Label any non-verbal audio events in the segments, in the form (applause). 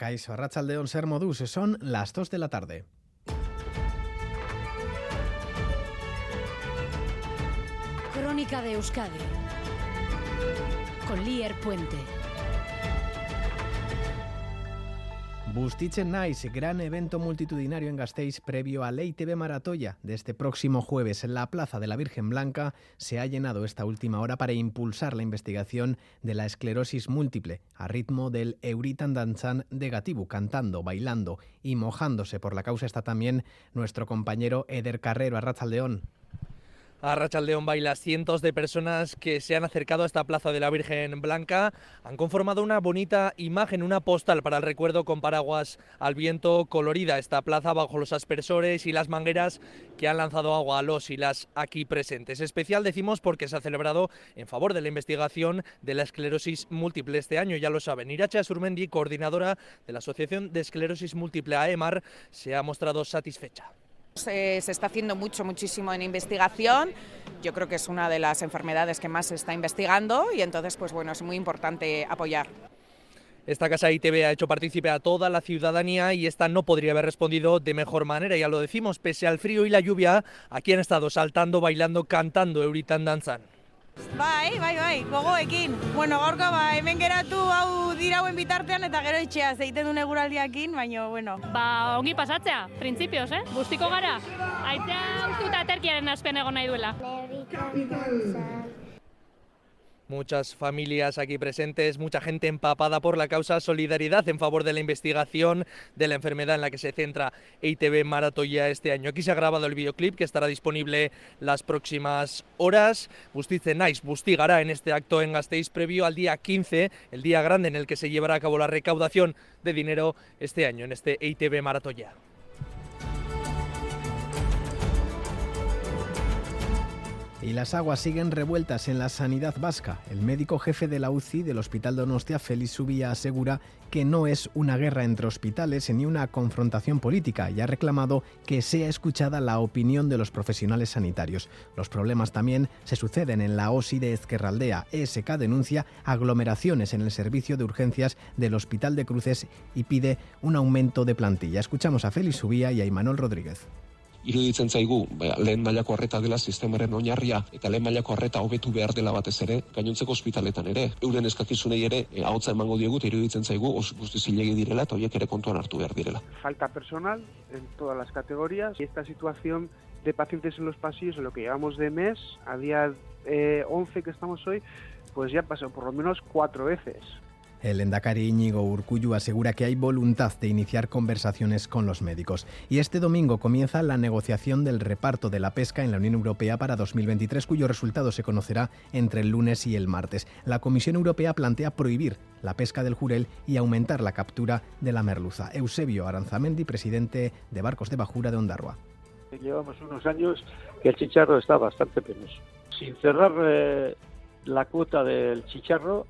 Kaiso Arrachaldeón Ser Modus, son las 2 de la tarde. Crónica de Euskadi con Lier Puente. Bustichen Nice, gran evento multitudinario en Gasteiz previo a Ley TV Maratoya de este próximo jueves en la Plaza de la Virgen Blanca se ha llenado esta última hora para impulsar la investigación de la esclerosis múltiple a ritmo del Euritan Danzan de Gatibu, cantando, bailando y mojándose por la causa está también nuestro compañero Eder Carrero, Arrachaldeón. A Rachaldeón Baila, cientos de personas que se han acercado a esta plaza de la Virgen Blanca han conformado una bonita imagen, una postal para el recuerdo con paraguas al viento colorida. Esta plaza bajo los aspersores y las mangueras que han lanzado agua a los y las aquí presentes. Especial decimos porque se ha celebrado en favor de la investigación de la esclerosis múltiple este año, ya lo saben. Iracha Surmendi, coordinadora de la Asociación de Esclerosis Múltiple AEMAR, se ha mostrado satisfecha. Se, está haciendo mucho, muchísimo en investigación. Yo creo que es una de las enfermedades que más se está investigando y entonces, pues bueno, es muy importante apoyar. Esta casa ITV ha hecho partícipe a toda la ciudadanía y esta no podría haber respondido de mejor manera, ya lo decimos, pese al frío y la lluvia, aquí han estado saltando, bailando, cantando Euritan Danzan. Bai, bai, bai, gogoekin. Bueno, gaurko ba, hemen geratu hau dirauen bitartean eta gero itxea zeiten duen eguraldiakin, baina, bueno. Ba, ongi pasatzea, printzipioz, eh? Bustiko gara, aitzea ustu eta aterkiaren aspen egon nahi duela. Muchas familias aquí presentes, mucha gente empapada por la causa solidaridad en favor de la investigación de la enfermedad en la que se centra EITV Maratoya este año. Aquí se ha grabado el videoclip que estará disponible las próximas horas. Bustice Nice bustigará en este acto en Gasteiz previo al día 15, el día grande en el que se llevará a cabo la recaudación de dinero este año en este EITV Maratoya. Y las aguas siguen revueltas en la sanidad vasca. El médico jefe de la UCI del Hospital Donostia, Félix Subía, asegura que no es una guerra entre hospitales ni una confrontación política y ha reclamado que sea escuchada la opinión de los profesionales sanitarios. Los problemas también se suceden en la OSI de Ezquerraldea. ESK denuncia aglomeraciones en el servicio de urgencias del Hospital de Cruces y pide un aumento de plantilla. Escuchamos a Félix Subía y a Imanol Rodríguez. Iruditzen zaigu ba, lehen mailako arreta dela sistemaren oinarria eta lehen mailako arreta hobetu behar dela batez ere gainontzeko ospitaletan ere euren eskakizunei ere e, ahotza emango diegu eta iruditzen zaigu oso guzti zilegi direla eta horiek ere kontuan hartu behar direla. Falta personal en todas las categorías y esta situación de pacientes en los pasillos en lo que llevamos de mes a día eh, 11 que estamos hoy pues ya pasó por lo menos cuatro veces. El endacari Íñigo Urcullu asegura que hay voluntad de iniciar conversaciones con los médicos. Y este domingo comienza la negociación del reparto de la pesca en la Unión Europea para 2023, cuyo resultado se conocerá entre el lunes y el martes. La Comisión Europea plantea prohibir la pesca del jurel y aumentar la captura de la merluza. Eusebio Aranzamendi, presidente de Barcos de Bajura de Ondarroa. Llevamos unos años que el chicharro está bastante penoso. Sin cerrar eh, la cuota del chicharro,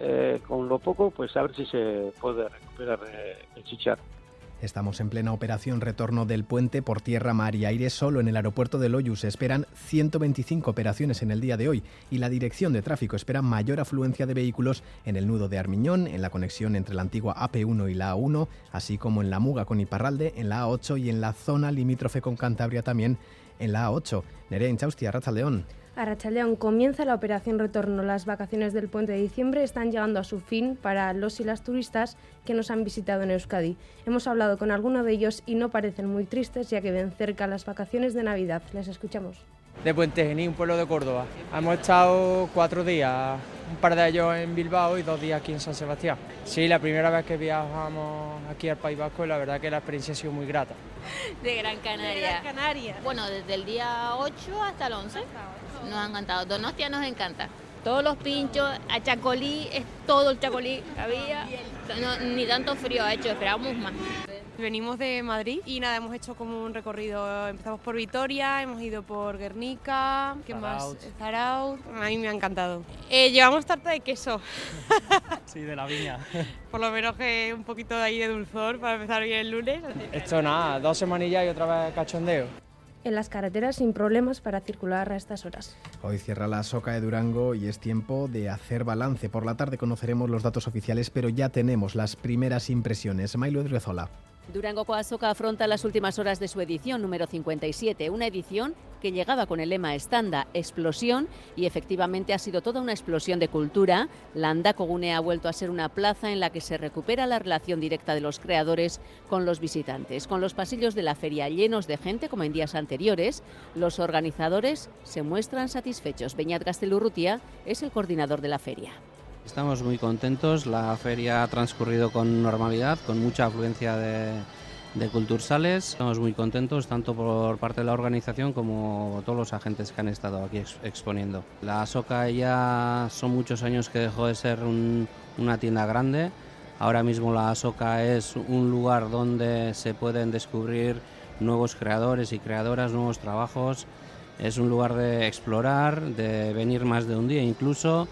eh, con lo poco, pues a ver si se puede recuperar eh, el chicharro. Estamos en plena operación retorno del puente por tierra, mar y aire. Solo en el aeropuerto de Loyu se esperan 125 operaciones en el día de hoy y la dirección de tráfico espera mayor afluencia de vehículos en el nudo de Armiñón, en la conexión entre la antigua AP1 y la A1, así como en la Muga con Iparralde, en la A8 y en la zona limítrofe con Cantabria también en la A8. Nerea Inchaustia, León. Arrachaldeón comienza la operación retorno. Las vacaciones del puente de diciembre están llegando a su fin para los y las turistas que nos han visitado en Euskadi. Hemos hablado con alguno de ellos y no parecen muy tristes ya que ven cerca las vacaciones de Navidad. Les escuchamos. De Puente Genil, un pueblo de Córdoba. Hemos estado cuatro días, un par de ellos en Bilbao y dos días aquí en San Sebastián. Sí, la primera vez que viajamos aquí al País Vasco, la verdad que la experiencia ha sido muy grata. De Gran Canaria. De Gran Canaria. Bueno, desde el día 8 hasta el 11. Nos ha encantado. Donostia nos encanta. Todos los pinchos, a Chacolí, es todo el Chacolí que había. No, ni tanto frío ha hecho, esperábamos más. Venimos de Madrid y nada, hemos hecho como un recorrido. Empezamos por Vitoria, hemos ido por Guernica, ¿qué más? Zaraut. A mí me ha encantado. Eh, llevamos tarta de queso. (laughs) sí, de la viña. (laughs) por lo menos que un poquito de ahí de dulzor para empezar bien el lunes. Esto nada, dos semanillas y otra vez cachondeo. en las carreteras sin problemas para circular a estas horas. Hoy cierra la Soca de Durango y es tiempo de hacer balance. Por la tarde conoceremos los datos oficiales, pero ya tenemos las primeras impresiones. Mailo Driozola. Durango Coasoca afronta las últimas horas de su edición número 57, una edición que llegaba con el lema Estanda, explosión, y efectivamente ha sido toda una explosión de cultura. La ha vuelto a ser una plaza en la que se recupera la relación directa de los creadores con los visitantes. Con los pasillos de la feria llenos de gente, como en días anteriores, los organizadores se muestran satisfechos. Beñat Gastelurrutia es el coordinador de la feria. Estamos muy contentos, la feria ha transcurrido con normalidad, con mucha afluencia de, de cultursales. Estamos muy contentos tanto por parte de la organización como todos los agentes que han estado aquí exponiendo. La SOCA ya son muchos años que dejó de ser una tienda grande. Ahora mismo la SOCA es un lugar donde se pueden descubrir nuevos creadores y creadoras, nuevos trabajos. Es un lugar de explorar, de venir más de un día incluso.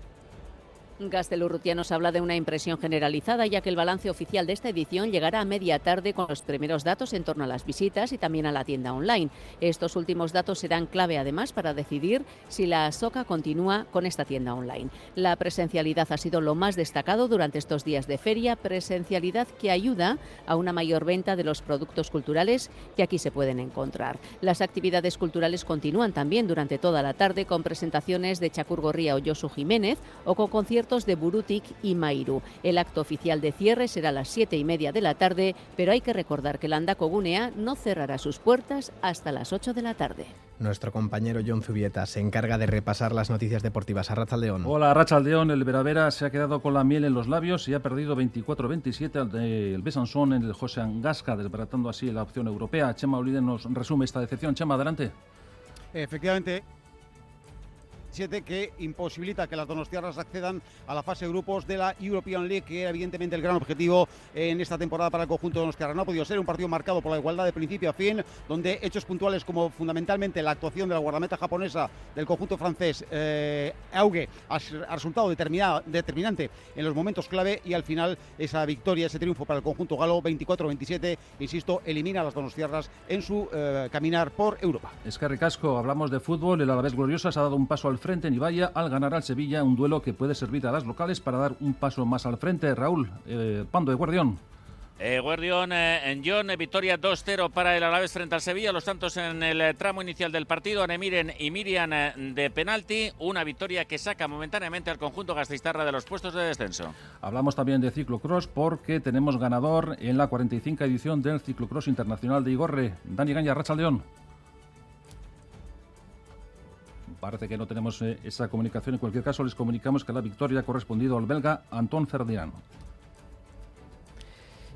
Gastelurrutia nos habla de una impresión generalizada, ya que el balance oficial de esta edición llegará a media tarde con los primeros datos en torno a las visitas y también a la tienda online. Estos últimos datos serán clave además para decidir si la SOCA continúa con esta tienda online. La presencialidad ha sido lo más destacado durante estos días de feria, presencialidad que ayuda a una mayor venta de los productos culturales que aquí se pueden encontrar. Las actividades culturales continúan también durante toda la tarde con presentaciones de Chacurgorría o Josu Jiménez o con conciertos de Burutik y Mairu. El acto oficial de cierre será a las siete y media de la tarde, pero hay que recordar que el Andaco Gunea no cerrará sus puertas hasta las 8 de la tarde. Nuestro compañero John Zubieta se encarga de repasar las noticias deportivas. A León. Hola, León. El Veravera se ha quedado con la miel en los labios y ha perdido 24-27 el Besançon en el José Angasca, desbaratando así la opción europea. Chema Olide nos resume esta decepción. Chema, adelante. Efectivamente, que imposibilita que las donostiarras accedan a la fase de grupos de la European League, que era evidentemente el gran objetivo en esta temporada para el conjunto donostiarra. No ha podido ser un partido marcado por la igualdad de principio a fin, donde hechos puntuales como fundamentalmente la actuación de la guardameta japonesa del conjunto francés, eh, Auge, ha, resultado determinante en los momentos clave y al final esa victoria, ese triunfo para el conjunto galo 24-27, insisto, elimina a las donostiarras en su eh, caminar por Europa. Es que ricasco, hablamos de fútbol, el Alavés Gloriosa ha dado un paso al frente frente en Ibaya al ganar al Sevilla, un duelo que puede servir a las locales para dar un paso más al frente. Raúl, eh, Pando de Guardión. Eh, Guardión eh, en John, eh, victoria 2-0 para el Alavés frente al Sevilla. Los tantos en el eh, tramo inicial del partido, Anemiren y Miriam de penalti. Una victoria que saca momentáneamente al conjunto gastistarra de los puestos de descenso. Hablamos también de ciclocross porque tenemos ganador en la 45 edición del ciclocross internacional de Igorre. Dani Gaña, Racha León parece que no tenemos eh, esa comunicación. En cualquier caso, les comunicamos que la victoria ha correspondido al belga Anton Ferdinand.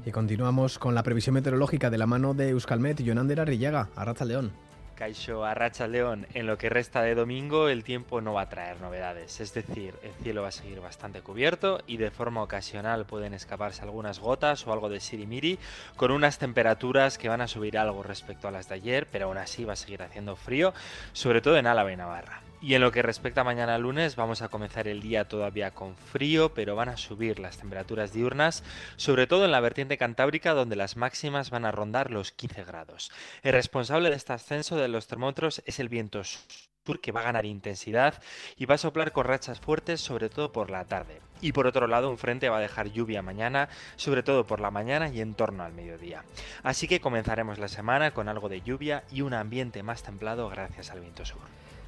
Y continuamos con la previsión meteorológica de la mano de Euskalmet y Jonander Arrillaga, Arracha León. Caixo Arracha León, en lo que resta de domingo el tiempo no va a traer novedades, es decir, el cielo va a seguir bastante cubierto y de forma ocasional pueden escaparse algunas gotas o algo de sirimiri con unas temperaturas que van a subir algo respecto a las de ayer, pero aún así va a seguir haciendo frío, sobre todo en Álava y Navarra. Y en lo que respecta a mañana lunes, vamos a comenzar el día todavía con frío, pero van a subir las temperaturas diurnas, sobre todo en la vertiente cantábrica, donde las máximas van a rondar los 15 grados. El responsable de este ascenso de los termómetros es el viento sur que va a ganar intensidad y va a soplar con rachas fuertes, sobre todo por la tarde. Y por otro lado, un frente va a dejar lluvia mañana, sobre todo por la mañana y en torno al mediodía. Así que comenzaremos la semana con algo de lluvia y un ambiente más templado gracias al viento sur.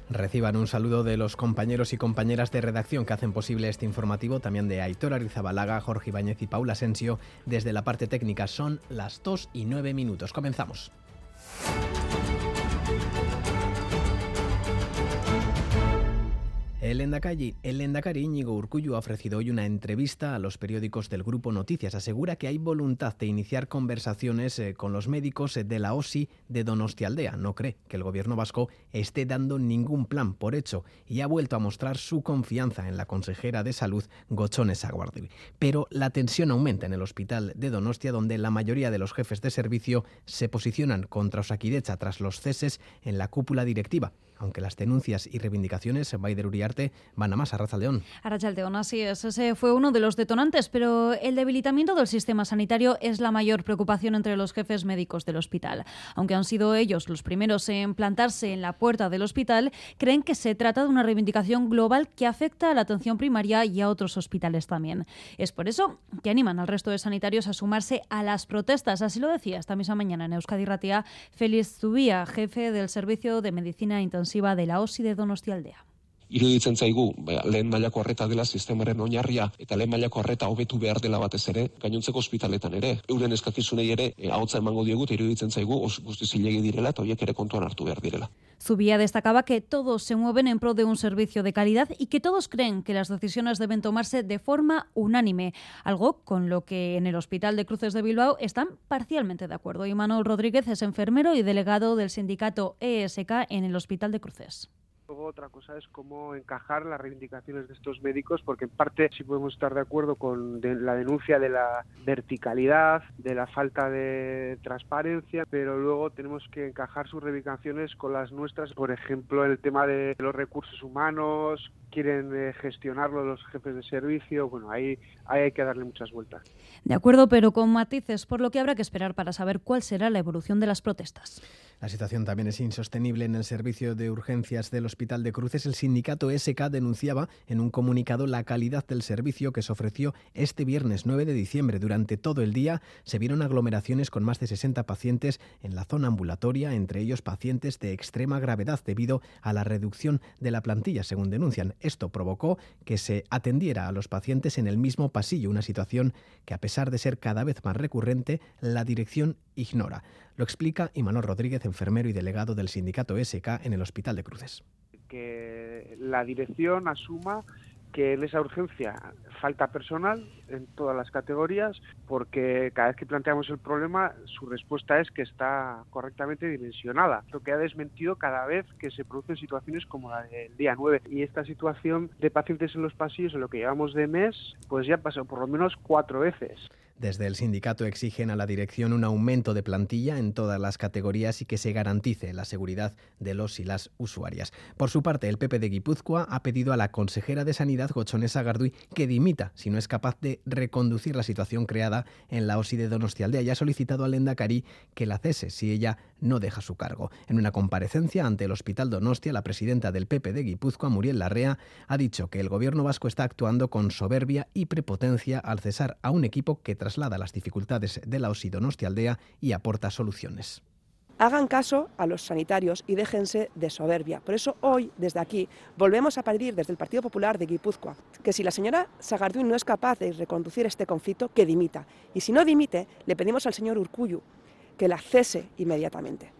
Reciban un saludo de los compañeros y compañeras de redacción que hacen posible este informativo, también de Aitor Arizabalaga, Jorge Ibáñez y Paula Asensio. Desde la parte técnica son las 2 y 9 minutos. Comenzamos. El Endacari, el Íñigo Urcullu ha ofrecido hoy una entrevista a los periódicos del Grupo Noticias. Asegura que hay voluntad de iniciar conversaciones eh, con los médicos eh, de la OSI de Donostialdea. No cree que el gobierno vasco esté dando ningún plan por hecho y ha vuelto a mostrar su confianza en la consejera de salud, Gochones Aguardi. Pero la tensión aumenta en el hospital de Donostia, donde la mayoría de los jefes de servicio se posicionan contra Osakidecha tras los ceses en la cúpula directiva aunque las denuncias y reivindicaciones, Baider Uriarte van a más a León. Arrachaldeón, así es. Ese fue uno de los detonantes, pero el debilitamiento del sistema sanitario es la mayor preocupación entre los jefes médicos del hospital. Aunque han sido ellos los primeros en plantarse en la puerta del hospital, creen que se trata de una reivindicación global que afecta a la atención primaria y a otros hospitales también. Es por eso que animan al resto de sanitarios a sumarse a las protestas. Así lo decía esta misma mañana en Euskadi Ratia Félix Zubía, jefe del Servicio de Medicina Intensiva de la OSI de Donostialdea. Iruditzen zaigu ba, lehen mailako arreta dela sistemaren oinarria eta lehen mailako arreta hobetu behar dela batez ere gainontzeko ospitaletan ere euren eskakizunei ere e, ahotza emango diogu iruditzen zaigu os, guzti zilegi direla eta horiek ere kontuan hartu behar direla. Zubia destacaba que todos se mueven en pro de un servicio de calidad y que todos creen que las decisiones deben tomarse de forma unánime, algo con lo que en el Hospital de Cruces de Bilbao están parcialmente de acuerdo. Y Manuel Rodríguez es enfermero y delegado del sindicato ESK en el Hospital de Cruces. Luego otra cosa es cómo encajar las reivindicaciones de estos médicos, porque en parte sí podemos estar de acuerdo con la denuncia de la verticalidad, de la falta de transparencia, pero luego tenemos que encajar sus reivindicaciones con las nuestras, por ejemplo, el tema de los recursos humanos, quieren eh, gestionarlo los jefes de servicio, bueno, ahí, ahí hay que darle muchas vueltas. De acuerdo, pero con matices, por lo que habrá que esperar para saber cuál será la evolución de las protestas. La situación también es insostenible en el servicio de urgencias del Hospital de Cruces. El sindicato SK denunciaba en un comunicado la calidad del servicio que se ofreció este viernes 9 de diciembre. Durante todo el día se vieron aglomeraciones con más de 60 pacientes en la zona ambulatoria, entre ellos pacientes de extrema gravedad debido a la reducción de la plantilla, según denuncian. Esto provocó que se atendiera a los pacientes en el mismo pasillo, una situación que a pesar de ser cada vez más recurrente, la dirección ignora. Lo explica Imanol Rodríguez, enfermero y delegado del sindicato SK en el Hospital de Cruces. Que la dirección asuma que en esa urgencia falta personal en todas las categorías, porque cada vez que planteamos el problema, su respuesta es que está correctamente dimensionada, lo que ha desmentido cada vez que se producen situaciones como la del día 9. Y esta situación de pacientes en los pasillos, en lo que llevamos de mes, pues ya pasó por lo menos cuatro veces. Desde el sindicato exigen a la dirección un aumento de plantilla en todas las categorías y que se garantice la seguridad de los y las usuarias. Por su parte, el PP de Guipúzcoa ha pedido a la consejera de Sanidad, Gochonesa Garduy, que dimita si no es capaz de reconducir la situación creada en la OSI de Donostialdea y ha solicitado al Endacari que la cese si ella no deja su cargo. En una comparecencia ante el Hospital Donostia, la presidenta del PP de Guipúzcoa, Muriel Larrea, ha dicho que el gobierno vasco está actuando con soberbia y prepotencia al cesar a un equipo que traslada las dificultades de la OSI Donostialdea y aporta soluciones. Hagan caso a los sanitarios y déjense de soberbia. Por eso hoy, desde aquí, volvemos a pedir desde el Partido Popular de Guipúzcoa que si la señora Sagarduy no es capaz de reconducir este conflicto, que dimita. Y si no dimite, le pedimos al señor Urcuyu que la cese inmediatamente.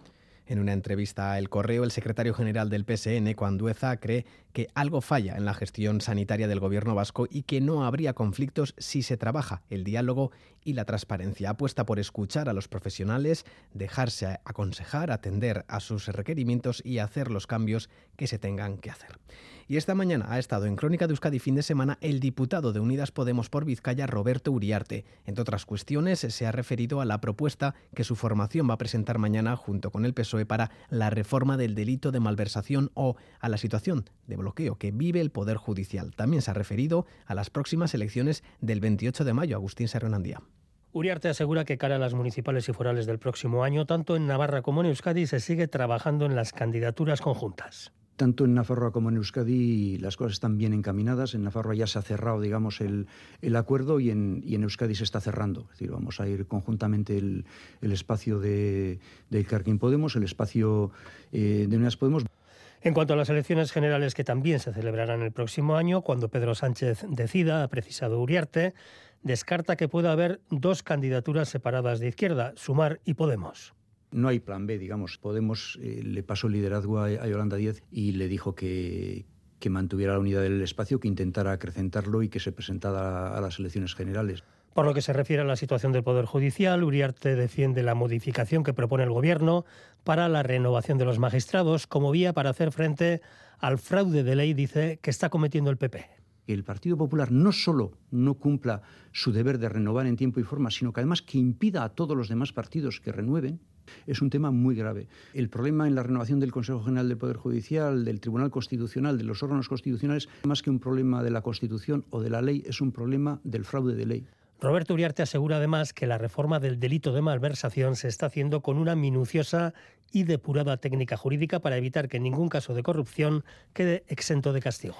En una entrevista a El Correo, el secretario general del PSN, Cuandueza, cree que algo falla en la gestión sanitaria del gobierno vasco y que no habría conflictos si se trabaja el diálogo y la transparencia. Apuesta por escuchar a los profesionales, dejarse aconsejar, atender a sus requerimientos y hacer los cambios que se tengan que hacer. Y esta mañana ha estado en Crónica de Euskadi fin de semana el diputado de Unidas Podemos por Vizcaya, Roberto Uriarte. Entre otras cuestiones, se ha referido a la propuesta que su formación va a presentar mañana junto con el PSOE para la reforma del delito de malversación o a la situación de bloqueo que vive el Poder Judicial. También se ha referido a las próximas elecciones del 28 de mayo. Agustín Serronandía. Uriarte asegura que cara a las municipales y forales del próximo año, tanto en Navarra como en Euskadi, se sigue trabajando en las candidaturas conjuntas. Tanto en Nafarroa como en Euskadi las cosas están bien encaminadas. En Nafarroa ya se ha cerrado, digamos, el, acuerdo y en, Euskadi se está cerrando. Es decir, vamos a ir conjuntamente el, el espacio de, de Carquín Podemos, el espacio eh, de Unidas Podemos. En cuanto a las elecciones generales que también se celebrarán el próximo año, cuando Pedro Sánchez decida, ha precisado Uriarte, descarta que pueda haber dos candidaturas separadas de izquierda, Sumar y Podemos no hay plan B, digamos. Podemos eh, le pasó el liderazgo a, a Yolanda Díez y le dijo que, que mantuviera la unidad del espacio, que intentara acrecentarlo y que se presentara a las elecciones generales. Por lo que se refiere a la situación del Poder Judicial, Uriarte defiende la modificación que propone el Gobierno para la renovación de los magistrados como vía para hacer frente al fraude de ley, dice, que está cometiendo el PP. El Partido Popular no solo no cumpla su deber de renovar en tiempo y forma, sino que además que impida a todos los demás partidos que renueven, Es un tema muy grave. El problema en la renovación del Consejo General del Poder Judicial, del Tribunal Constitucional, de los órganos constitucionales, más que un problema de la Constitución o de la ley, es un problema del fraude de ley. Roberto Uriarte asegura además que la reforma del delito de malversación se está haciendo con una minuciosa y depurada técnica jurídica para evitar que ningún caso de corrupción quede exento de castigo.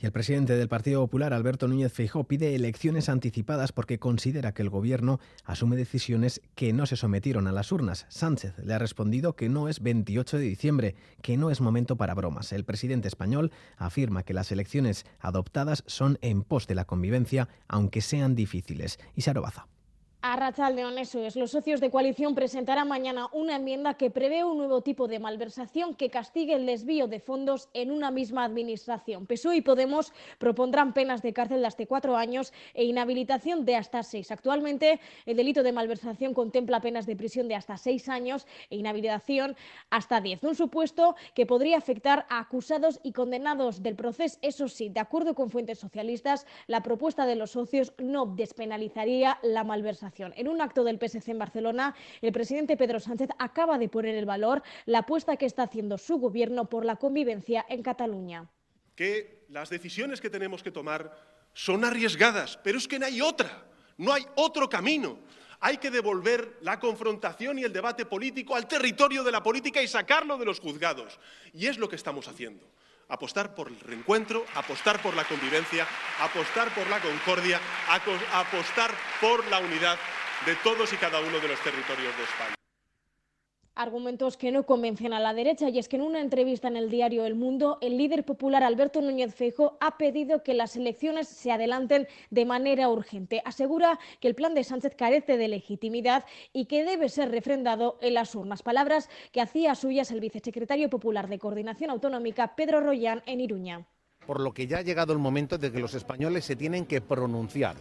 Y el presidente del Partido Popular, Alberto Núñez Feijóo, pide elecciones anticipadas porque considera que el gobierno asume decisiones que no se sometieron a las urnas. Sánchez le ha respondido que no es 28 de diciembre, que no es momento para bromas. El presidente español afirma que las elecciones adoptadas son en pos de la convivencia, aunque sean difíciles. Y Sarobaza. A León, eso es. Los socios de coalición presentarán mañana una enmienda que prevé un nuevo tipo de malversación que castigue el desvío de fondos en una misma administración. PSOE y Podemos propondrán penas de cárcel de hasta cuatro años e inhabilitación de hasta seis. Actualmente, el delito de malversación contempla penas de prisión de hasta seis años e inhabilitación hasta diez. Un supuesto que podría afectar a acusados y condenados del proceso. Eso sí, de acuerdo con fuentes socialistas, la propuesta de los socios no despenalizaría la malversación. En un acto del PSC en Barcelona, el presidente Pedro Sánchez acaba de poner el valor la apuesta que está haciendo su gobierno por la convivencia en Cataluña. Que las decisiones que tenemos que tomar son arriesgadas, pero es que no hay otra, no hay otro camino. Hay que devolver la confrontación y el debate político al territorio de la política y sacarlo de los juzgados. Y es lo que estamos haciendo apostar por el reencuentro, apostar por la convivencia, apostar por la concordia, apostar por la unidad de todos y cada uno de los territorios de España argumentos que no convencen a la derecha y es que en una entrevista en el diario El Mundo, el líder popular Alberto Núñez Feijo ha pedido que las elecciones se adelanten de manera urgente. Asegura que el plan de Sánchez carece de legitimidad y que debe ser refrendado en las urnas. Palabras que hacía suyas el vicesecretario popular de Coordinación Autonómica Pedro Royán en Iruña por lo que ya ha llegado el momento de que los españoles se tienen que pronunciar.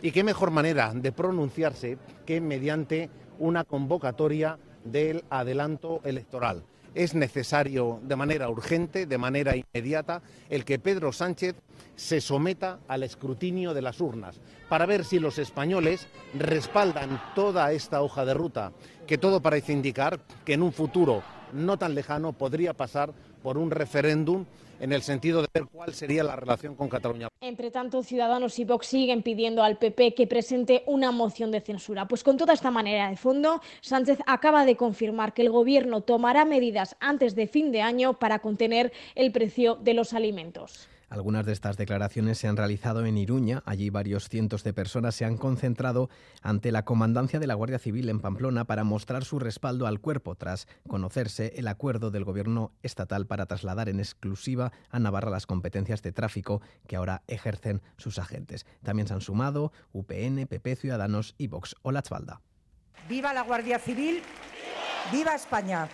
¿Y qué mejor manera de pronunciarse que mediante una convocatoria del adelanto electoral. Es necesario de manera urgente, de manera inmediata, el que Pedro Sánchez se someta al escrutinio de las urnas para ver si los españoles respaldan toda esta hoja de ruta, que todo parece indicar que en un futuro no tan lejano podría pasar por un referéndum en el sentido de ver cuál sería la relación con Cataluña. Entre tanto, Ciudadanos y Vox siguen pidiendo al PP que presente una moción de censura. Pues con toda esta manera de fondo, Sánchez acaba de confirmar que el Gobierno tomará medidas antes de fin de año para contener el precio de los alimentos. Algunas de estas declaraciones se han realizado en Iruña. Allí varios cientos de personas se han concentrado ante la comandancia de la Guardia Civil en Pamplona para mostrar su respaldo al cuerpo tras conocerse el acuerdo del gobierno estatal para trasladar en exclusiva a Navarra las competencias de tráfico que ahora ejercen sus agentes. También se han sumado UPN, PP, Ciudadanos y Vox. Hola, Chvalda. ¡Viva la Guardia Civil! ¡Viva España!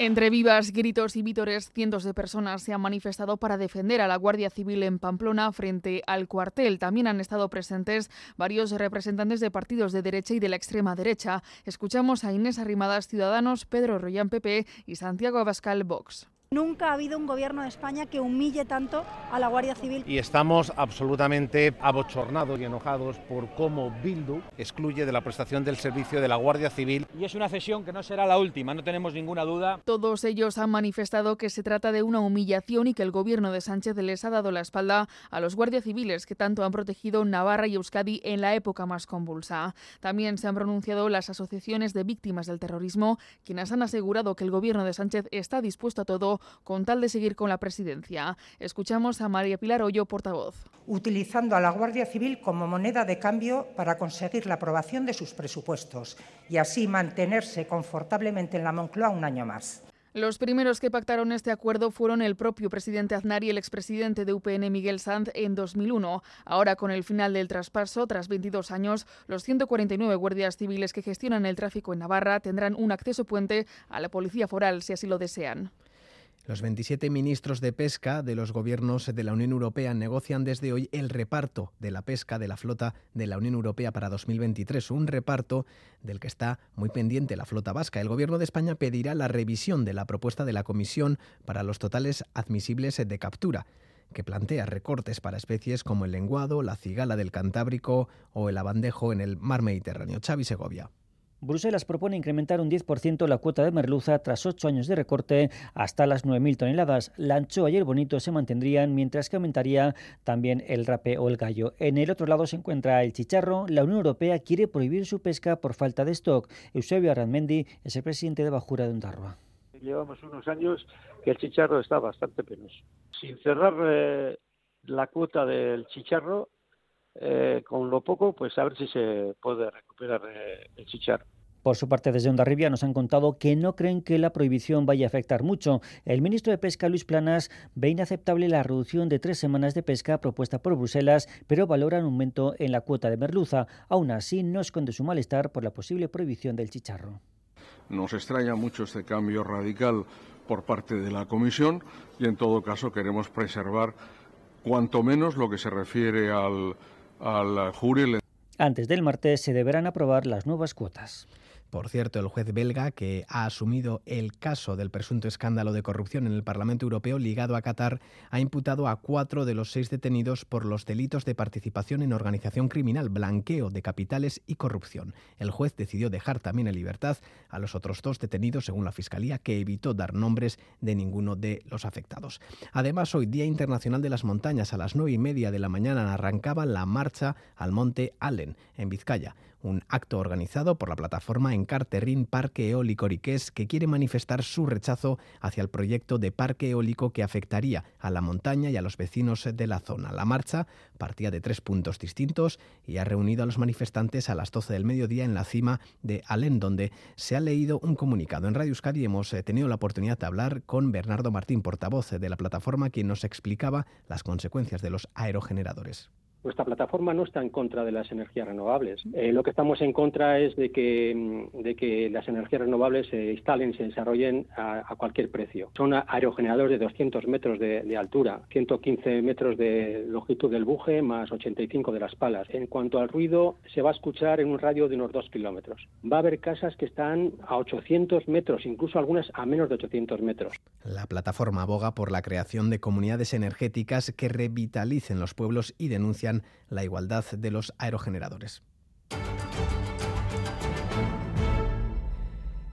Entre vivas, gritos y vítores, cientos de personas se han manifestado para defender a la Guardia Civil en Pamplona frente al cuartel. También han estado presentes varios representantes de partidos de derecha y de la extrema derecha. Escuchamos a Inés Arrimadas, Ciudadanos, Pedro Royán PP y Santiago Abascal Vox. Nunca ha habido un gobierno de España que humille tanto a la Guardia Civil. Y estamos absolutamente abochornados y enojados por cómo Bildu excluye de la prestación del servicio de la Guardia Civil. Y es una cesión que no será la última, no tenemos ninguna duda. Todos ellos han manifestado que se trata de una humillación y que el gobierno de Sánchez les ha dado la espalda a los guardias civiles que tanto han protegido Navarra y Euskadi en la época más convulsa. También se han pronunciado las asociaciones de víctimas del terrorismo, quienes han asegurado que el gobierno de Sánchez está dispuesto a todo con tal de seguir con la presidencia. Escuchamos a María Pilar Hoyo, portavoz. Utilizando a la Guardia Civil como moneda de cambio para conseguir la aprobación de sus presupuestos y así mantenerse confortablemente en la Moncloa un año más. Los primeros que pactaron este acuerdo fueron el propio presidente Aznar y el expresidente de UPN Miguel Sanz en 2001. Ahora, con el final del traspaso, tras 22 años, los 149 guardias civiles que gestionan el tráfico en Navarra tendrán un acceso puente a la policía foral si así lo desean. Los 27 ministros de pesca de los gobiernos de la Unión Europea negocian desde hoy el reparto de la pesca de la flota de la Unión Europea para 2023, un reparto del que está muy pendiente la flota vasca. El gobierno de España pedirá la revisión de la propuesta de la Comisión para los totales admisibles de captura que plantea recortes para especies como el lenguado, la cigala del Cantábrico o el abandejo en el mar Mediterráneo. Xavi Segovia. Bruselas propone incrementar un 10% la cuota de merluza tras ocho años de recorte hasta las 9.000 toneladas. La anchoa y el bonito se mantendrían, mientras que aumentaría también el rape o el gallo. En el otro lado se encuentra el chicharro. La Unión Europea quiere prohibir su pesca por falta de stock. Eusebio Arramendi es el presidente de Bajura de Ondarroa. Llevamos unos años que el chicharro está bastante penoso. Sin cerrar eh, la cuota del chicharro, eh, con lo poco, pues a ver si se puede recuperar eh, el chicharro. Por su parte, desde Ondarribia nos han contado que no creen que la prohibición vaya a afectar mucho. El ministro de Pesca, Luis Planas, ve inaceptable la reducción de tres semanas de pesca propuesta por Bruselas, pero valora un aumento en la cuota de merluza. Aún así, no esconde su malestar por la posible prohibición del chicharro. Nos extraña mucho este cambio radical por parte de la Comisión y, en todo caso, queremos preservar cuanto menos lo que se refiere al, Antes del martes se deberán aprobar las nuevas cuotas. Por cierto, el juez belga que ha asumido el caso del presunto escándalo de corrupción en el Parlamento Europeo ligado a Qatar ha imputado a cuatro de los seis detenidos por los delitos de participación en organización criminal, blanqueo de capitales y corrupción. El juez decidió dejar también en libertad a los otros dos detenidos, según la Fiscalía, que evitó dar nombres de ninguno de los afectados. Además, hoy, Día Internacional de las Montañas, a las nueve y media de la mañana arrancaba la marcha al Monte Allen, en Vizcaya un acto organizado por la plataforma Encarterrín Parque Eólico Riqués que quiere manifestar su rechazo hacia el proyecto de parque eólico que afectaría a la montaña y a los vecinos de la zona. La marcha partía de tres puntos distintos y ha reunido a los manifestantes a las 12 del mediodía en la cima de Alén, donde se ha leído un comunicado. En Radio Euskadi hemos eh, tenido la oportunidad de hablar con Bernardo Martín, portavoz de la plataforma, quien nos explicaba las consecuencias de los aerogeneradores. Nuestra plataforma no está en contra de las energías renovables. Eh, lo que estamos en contra es de que, mm, de que las energías renovables se instalen, se desarrollen a, cualquier precio. Son aerogeneradores de 200 metros de, altura, 115 metros de longitud del buje, más 85 de las palas. En cuanto al ruido, se va a escuchar en un radio de unos 2 kilómetros. Va a haber casas que están a 800 metros, incluso algunas a menos de 800 metros. La plataforma aboga por la creación de comunidades energéticas que revitalicen los pueblos y la igualdad de los aerogeneradores.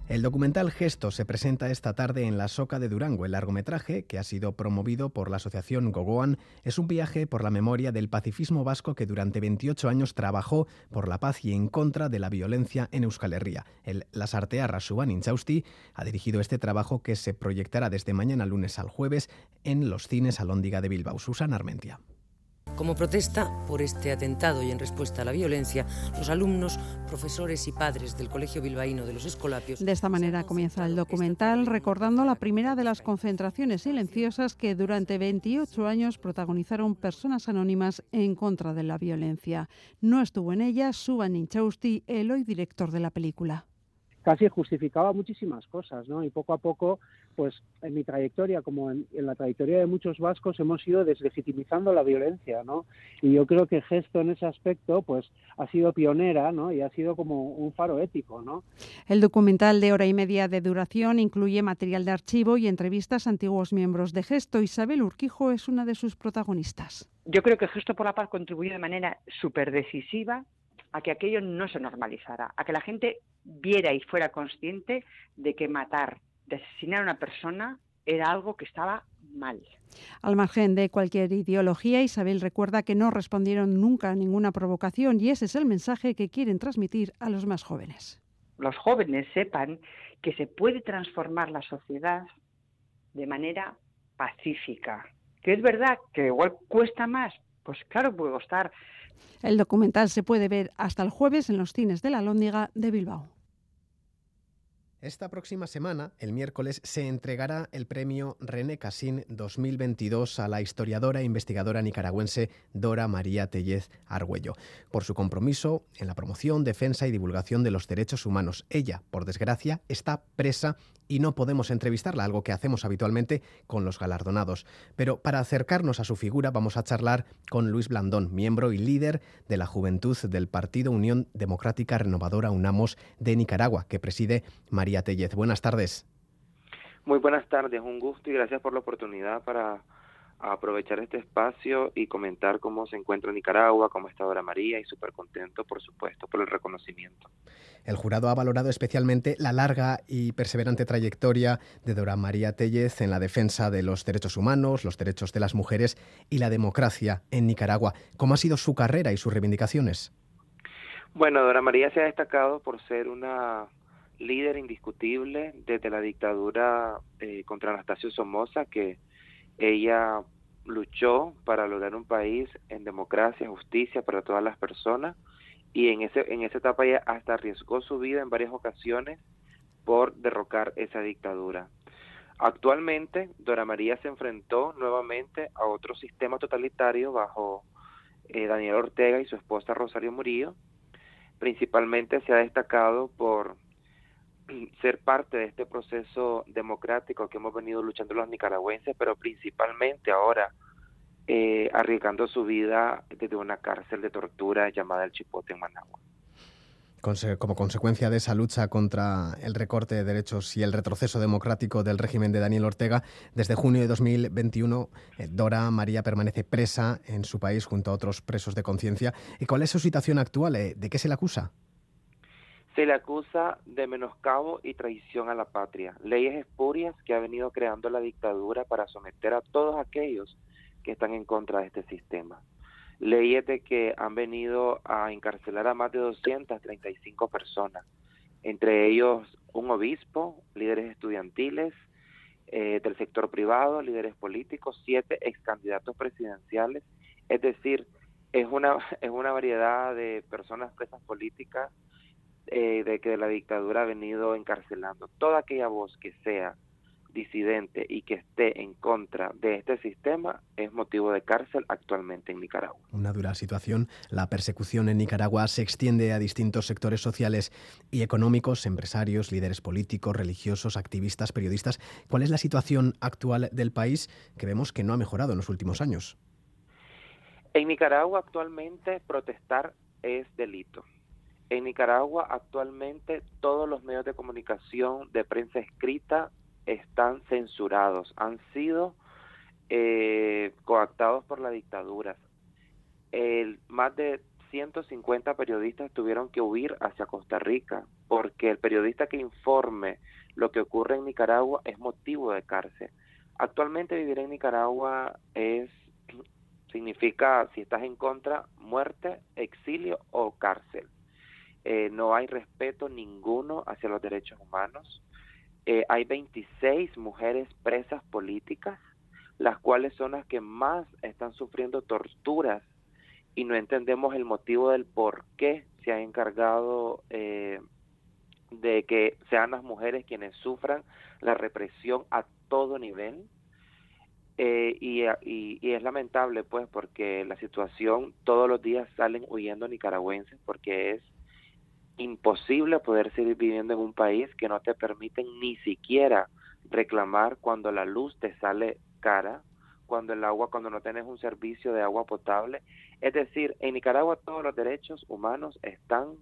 El documental Gesto se presenta esta tarde en la Soca de Durango. El largometraje, que ha sido promovido por la asociación Gogoan, es un viaje por la memoria del pacifismo vasco que durante 28 años trabajó por la paz y en contra de la violencia en Euskal Herria. El Lasartearra Suban Inchausti ha dirigido este trabajo que se proyectará desde mañana lunes al jueves en los cines Alóndiga de Bilbao. Susana Armentia. Como protesta por este atentado y en respuesta a la violencia, los alumnos, profesores y padres del Colegio Bilbaíno de los Escolapios. De esta manera comienza el documental recordando la primera de las concentraciones silenciosas que durante 28 años protagonizaron personas anónimas en contra de la violencia. No estuvo en ella Suban Inchausti, el hoy director de la película casi justificaba muchísimas cosas, ¿no? Y poco a poco, pues en mi trayectoria, como en, la trayectoria de muchos vascos, hemos ido deslegitimizando la violencia, ¿no? Y yo creo que Gesto en ese aspecto, pues ha sido pionera, ¿no? Y ha sido como un faro ético, ¿no? El documental de hora y media de duración incluye material de archivo y entrevistas a antiguos miembros de Gesto. Isabel Urquijo es una de sus protagonistas. Yo creo que Gesto por la Paz contribuyó de manera súper decisiva a que aquello no se normalizara, a que la gente viera y fuera consciente de que matar, de asesinar a una persona era algo que estaba mal. Al margen de cualquier ideología, Isabel recuerda que no respondieron nunca a ninguna provocación y ese es el mensaje que quieren transmitir a los más jóvenes. Los jóvenes sepan que se puede transformar la sociedad de manera pacífica. Que es verdad que igual cuesta más, pues claro, puede costar, el documental se puede ver hasta el jueves en los cines de la Lóndiga de Bilbao. Esta próxima semana, el miércoles, se entregará el premio René Cassin 2022 a la historiadora e investigadora nicaragüense Dora María Tellez Argüello por su compromiso en la promoción, defensa y divulgación de los derechos humanos. Ella, por desgracia, está presa y no podemos entrevistarla, algo que hacemos habitualmente con los galardonados. Pero para acercarnos a su figura vamos a charlar con Luis Blandón, miembro y líder de la Juventud del Partido Unión Democrática Renovadora UNAMOS de Nicaragua, que preside María Tellez. Buenas tardes. Muy buenas tardes, un gusto y gracias por la oportunidad para aprovechar este espacio y comentar cómo se encuentra Nicaragua, cómo está Dora María y súper contento, por supuesto, por el reconocimiento. El jurado ha valorado especialmente la larga y perseverante trayectoria de Dora María Tellez en la defensa de los derechos humanos, los derechos de las mujeres y la democracia en Nicaragua. ¿Cómo ha sido su carrera y sus reivindicaciones? Bueno, Dora María se ha destacado por ser una líder indiscutible desde la dictadura eh, contra Anastasio Somoza, que ella luchó para lograr un país en democracia, justicia para todas las personas y en ese en esa etapa ella hasta arriesgó su vida en varias ocasiones por derrocar esa dictadura. Actualmente, Dora María se enfrentó nuevamente a otro sistema totalitario bajo eh, Daniel Ortega y su esposa Rosario Murillo. Principalmente se ha destacado por ser parte de este proceso democrático que hemos venido luchando los nicaragüenses, pero principalmente ahora eh, arriesgando su vida desde una cárcel de tortura llamada El Chipote en Managua. Como consecuencia de esa lucha contra el recorte de derechos y el retroceso democrático del régimen de Daniel Ortega, desde junio de 2021, eh, Dora María permanece presa en su país junto a otros presos de conciencia. ¿Y cuál es su situación actual? Eh, ¿De qué se le acusa? Se le acusa de menoscabo y traición a la patria, leyes espurias que ha venido creando la dictadura para someter a todos aquellos que están en contra de este sistema. Leyes de que han venido a encarcelar a más de 235 personas, entre ellos un obispo, líderes estudiantiles eh, del sector privado, líderes políticos, siete ex candidatos presidenciales, es decir, es una, (laughs) es una variedad de personas presas políticas eh, de que la dictadura ha venido encarcelando. Toda aquella voz que sea disidente y que esté en contra de este sistema es motivo de cárcel actualmente en Nicaragua. Una dura situación. La persecución en Nicaragua se extiende a distintos sectores sociales y económicos, empresarios, líderes políticos, religiosos, activistas, periodistas. ¿Cuál es la situación actual del país que vemos que no ha mejorado en los últimos años? En Nicaragua actualmente protestar es delito. En Nicaragua actualmente todos los medios de comunicación de prensa escrita están censurados, han sido eh, coactados por la dictadura. El, más de 150 periodistas tuvieron que huir hacia Costa Rica porque el periodista que informe lo que ocurre en Nicaragua es motivo de cárcel. Actualmente vivir en Nicaragua es significa si estás en contra muerte, exilio o cárcel. Eh, no hay respeto ninguno hacia los derechos humanos. Eh, hay 26 mujeres presas políticas, las cuales son las que más están sufriendo torturas y no entendemos el motivo del por qué se ha encargado eh, de que sean las mujeres quienes sufran la represión a todo nivel. y, y, es lamentable pues porque la situación todos los días salen huyendo nicaragüenses porque es imposible poder seguir viviendo en un país que no te permiten ni siquiera reclamar cuando la luz te sale cara, cuando el agua, cuando no tienes un servicio de agua potable. Es decir, en Nicaragua todos los derechos humanos están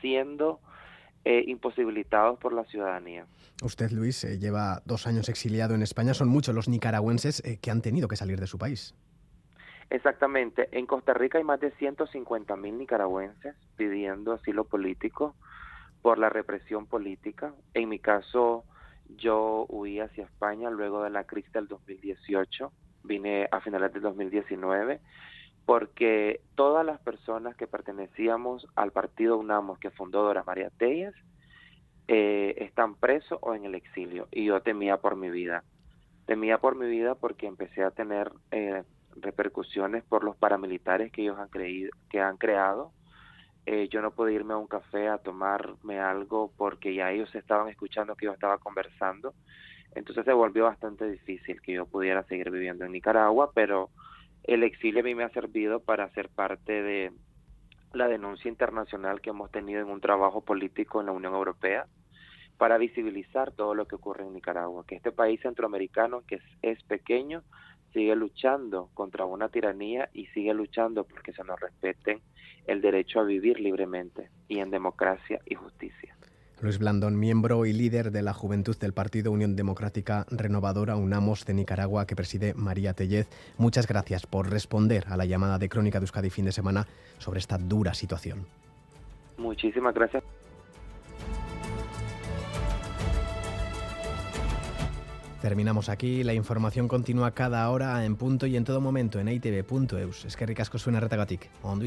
siendo eh, imposibilitados por la ciudadanía. Usted, Luis, eh, lleva dos años exiliado en España. Son muchos los nicaragüenses eh, que han tenido que salir de su país. Exactamente. En Costa Rica hay más de 150 mil nicaragüenses pidiendo asilo político por la represión política. En mi caso, yo huí hacia España luego de la crisis del 2018. Vine a finales del 2019 porque todas las personas que pertenecíamos al partido UNAMOS que fundó Dora María Tellas eh, están presos o en el exilio y yo temía por mi vida. Temía por mi vida porque empecé a tener eh, repercusiones por los paramilitares que ellos han creído, que han creado. Eh, yo no pude irme a un café a tomarme algo porque ya ellos estaban escuchando que yo estaba conversando. Entonces se volvió bastante difícil que yo pudiera seguir viviendo en Nicaragua, pero el exilio a mí me ha servido para ser parte de la denuncia internacional que hemos tenido en un trabajo político en la Unión Europea para visibilizar todo lo que ocurre en Nicaragua, que este país centroamericano, que es, es pequeño, sigue luchando contra una tiranía y sigue luchando porque se nos respeten el derecho a vivir libremente y en democracia y justicia. Luis Blandón, miembro y líder de la Juventud del Partido Unión Democrática Renovadora UNAMOS de Nicaragua, que preside María Tellez. Muchas gracias por responder a la llamada de Crónica de Euskadi fin de semana sobre esta dura situación. Muchísimas gracias. Terminamos aquí. La información continúa cada hora en punto y en todo momento en itv.eus. Es que ricasco suena retagatik. Ondo.